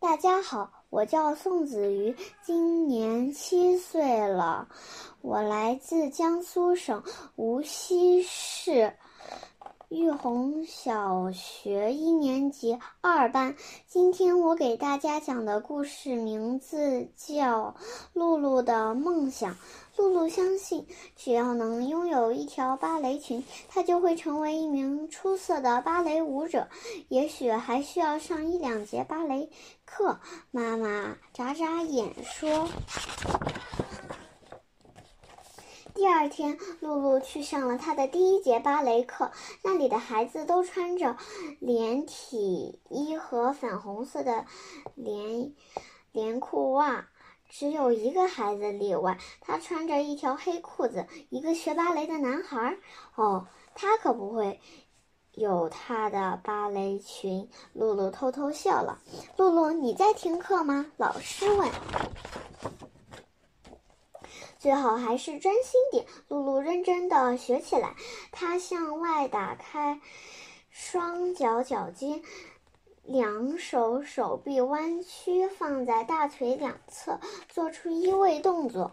大家好，我叫宋子瑜，今年七岁了，我来自江苏省无锡市。玉红小学一年级二班。今天我给大家讲的故事名字叫《露露的梦想》。露露相信，只要能拥有一条芭蕾裙，她就会成为一名出色的芭蕾舞者。也许还需要上一两节芭蕾课。妈妈眨眨眼说。第二天，露露去上了她的第一节芭蕾课。那里的孩子都穿着连体衣和粉红色的连连裤袜。只有一个孩子例外，他穿着一条黑裤子。一个学芭蕾的男孩，哦，他可不会有他的芭蕾裙。露露偷偷笑了。露露，你在听课吗？老师问。最好还是专心点。露露认真的学起来。她向外打开双脚脚尖。两手手臂弯曲放在大腿两侧，做出依位动作。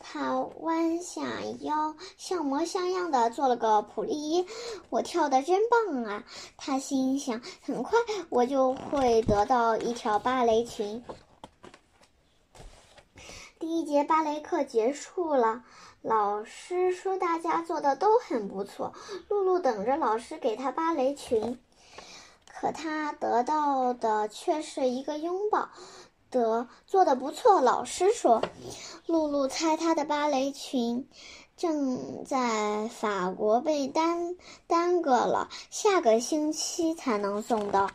他弯下腰，像模像样的做了个普利耶。我跳的真棒啊！他心想。很快我就会得到一条芭蕾裙。第一节芭蕾课结束了，老师说大家做的都很不错。露露等着老师给她芭蕾裙。可她得到的却是一个拥抱。得做的不错，老师说。露露猜她的芭蕾裙正在法国被耽耽搁了，下个星期才能送到。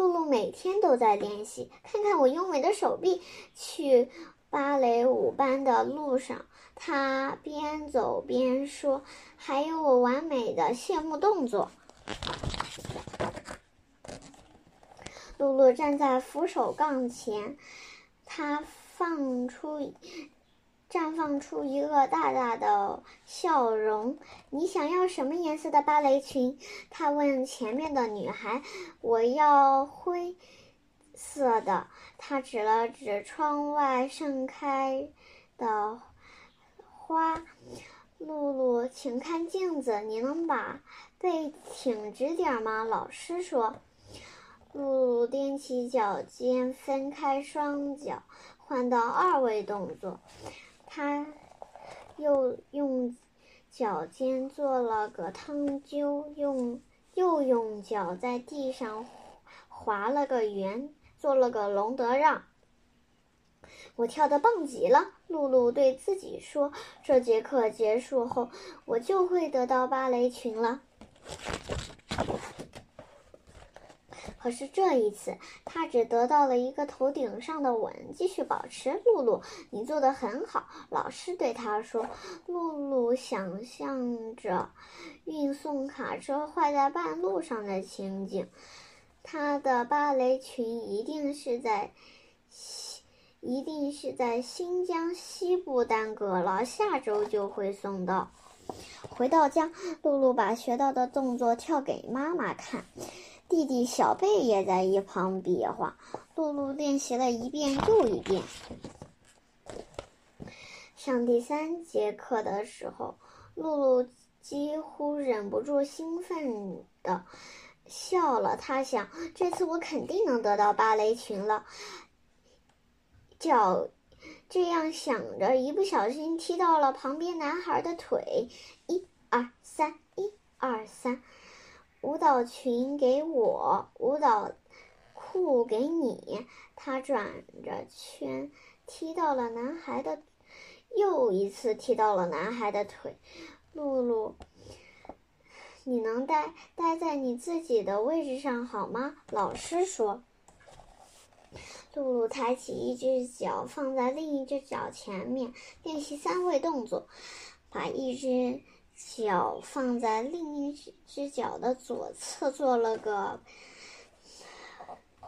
露露每天都在练习，看看我优美的手臂。去芭蕾舞班的路上。她边走边说：“还有我完美的谢幕动作。”露露站在扶手杠前，她放出、绽放出一个大大的笑容。“你想要什么颜色的芭蕾裙？”她问前面的女孩。“我要灰色的。”她指了指窗外盛开的。花，露露，请看镜子，你能把背挺直点吗？老师说。露露踮起脚尖，分开双脚，换到二位动作。他又用脚尖做了个汤灸，用又用脚在地上划了个圆，做了个隆德让。我跳的棒极了，露露对自己说：“这节课结束后，我就会得到芭蕾裙了。”可是这一次，他只得到了一个头顶上的吻。继续保持，露露，你做的很好。老师对他说。露露想象着运送卡车坏在半路上的情景，她的芭蕾裙一定是在。西一定是在新疆西部耽搁了，下周就会送到。回到家，露露把学到的动作跳给妈妈看，弟弟小贝也在一旁比划。露露练习了一遍又一遍。上第三节课的时候，露露几乎忍不住兴奋的笑了。她想，这次我肯定能得到芭蕾裙了。脚这样想着，一不小心踢到了旁边男孩的腿。一二三，一二三，舞蹈裙给我，舞蹈裤给你。他转着圈，踢到了男孩的，又一次踢到了男孩的腿。露露，你能待待在你自己的位置上好吗？老师说。露露抬起一只脚放在另一只脚前面，练习三位动作。把一只脚放在另一只脚的左侧，做了个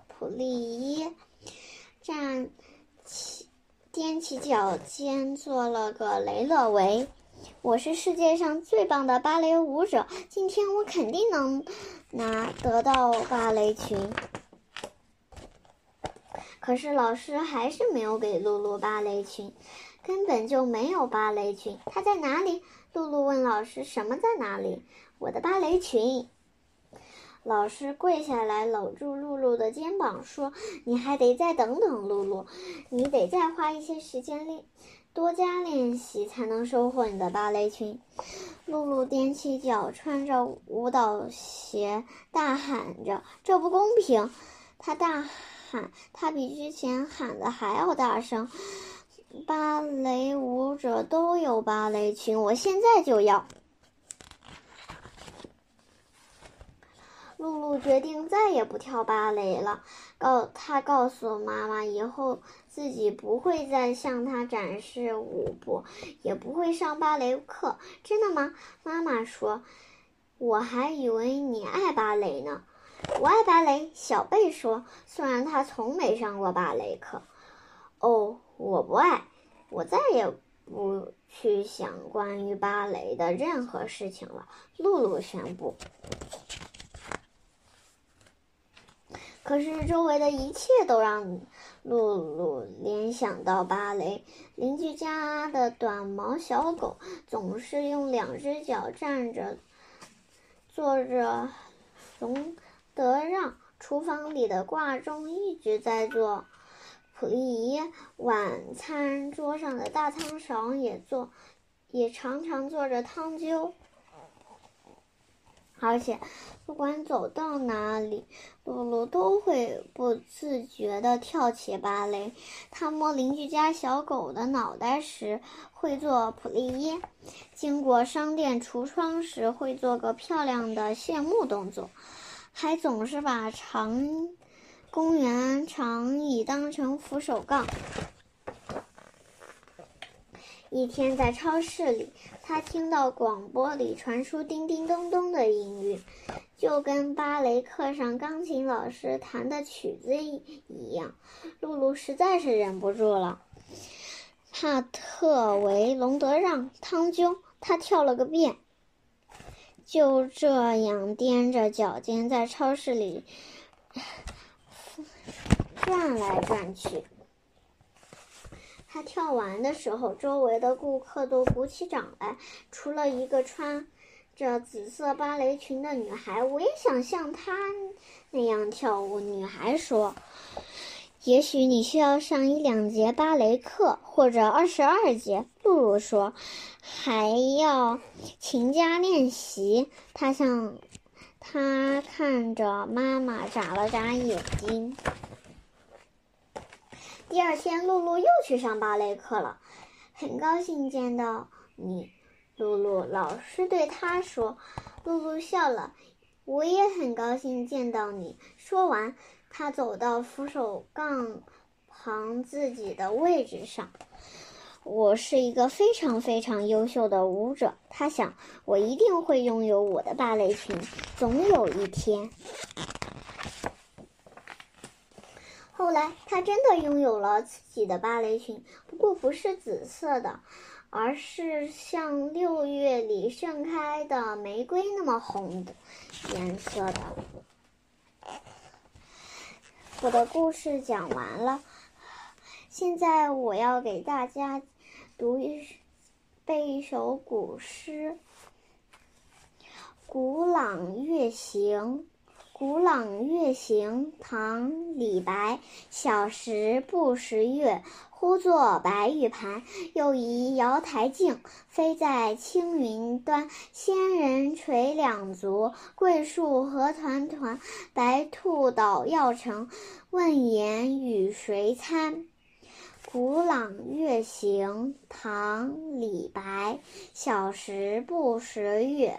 普利耶。站起，踮起脚尖，做了个雷勒维。我是世界上最棒的芭蕾舞者，今天我肯定能拿得到芭蕾裙。可是老师还是没有给露露芭蕾裙，根本就没有芭蕾裙。它在哪里？露露问老师：“什么在哪里？”我的芭蕾裙。老师跪下来搂住露露的肩膀说：“你还得再等等，露露，你得再花一些时间练。”多加练习才能收获你的芭蕾裙。露露踮起脚，穿着舞蹈鞋，大喊着：“这不公平！”她大喊，她比之前喊的还要大声。芭蕾舞者都有芭蕾裙，我现在就要。露露决定再也不跳芭蕾了。告她告诉妈妈，以后自己不会再向她展示舞步，也不会上芭蕾课。真的吗？妈妈说。我还以为你爱芭蕾呢。我爱芭蕾。小贝说，虽然他从没上过芭蕾课。哦，我不爱。我再也不去想关于芭蕾的任何事情了。露露宣布。可是周围的一切都让露露联想到芭蕾。邻居家的短毛小狗总是用两只脚站着，坐着龙德让。厨房里的挂钟一直在做普利耶。晚餐桌上的大汤勺也做，也常常做着汤灸。而且，不管走到哪里，露露都会不自觉地跳起芭蕾。她摸邻居家小狗的脑袋时会做普利耶，经过商店橱窗时会做个漂亮的谢幕动作，还总是把长公园长椅当成扶手杠。一天在超市里，他听到广播里传出叮叮咚咚的音律，就跟芭蕾课上钢琴老师弹的曲子一样。露露实在是忍不住了。帕特维隆德让汤灸，他跳了个遍。就这样踮着脚尖在超市里转来转去。他跳完的时候，周围的顾客都鼓起掌来，除了一个穿着紫色芭蕾裙的女孩。我也想像她那样跳舞。女孩说：“也许你需要上一两节芭蕾课，或者二十二节。”露露说：“还要勤加练习。”她向她看着妈妈眨了眨眼睛。第二天，露露又去上芭蕾课了。很高兴见到你，露露。老师对她说。露露笑了。我也很高兴见到你。说完，她走到扶手杠旁自己的位置上。我是一个非常非常优秀的舞者，她想。我一定会拥有我的芭蕾裙，总有一天。后来，她真的拥有了自己的芭蕾裙，不过不是紫色的，而是像六月里盛开的玫瑰那么红的颜色的。我的故事讲完了，现在我要给大家读一背一首古诗《古朗月行》。《古朗月行》唐·李白。小时不识月，呼作白玉盘。又疑瑶台镜，飞在青云端。仙人垂两足，桂树何团团。白兔捣药成，问言与谁餐？《古朗月行》唐·李白。小时不识月。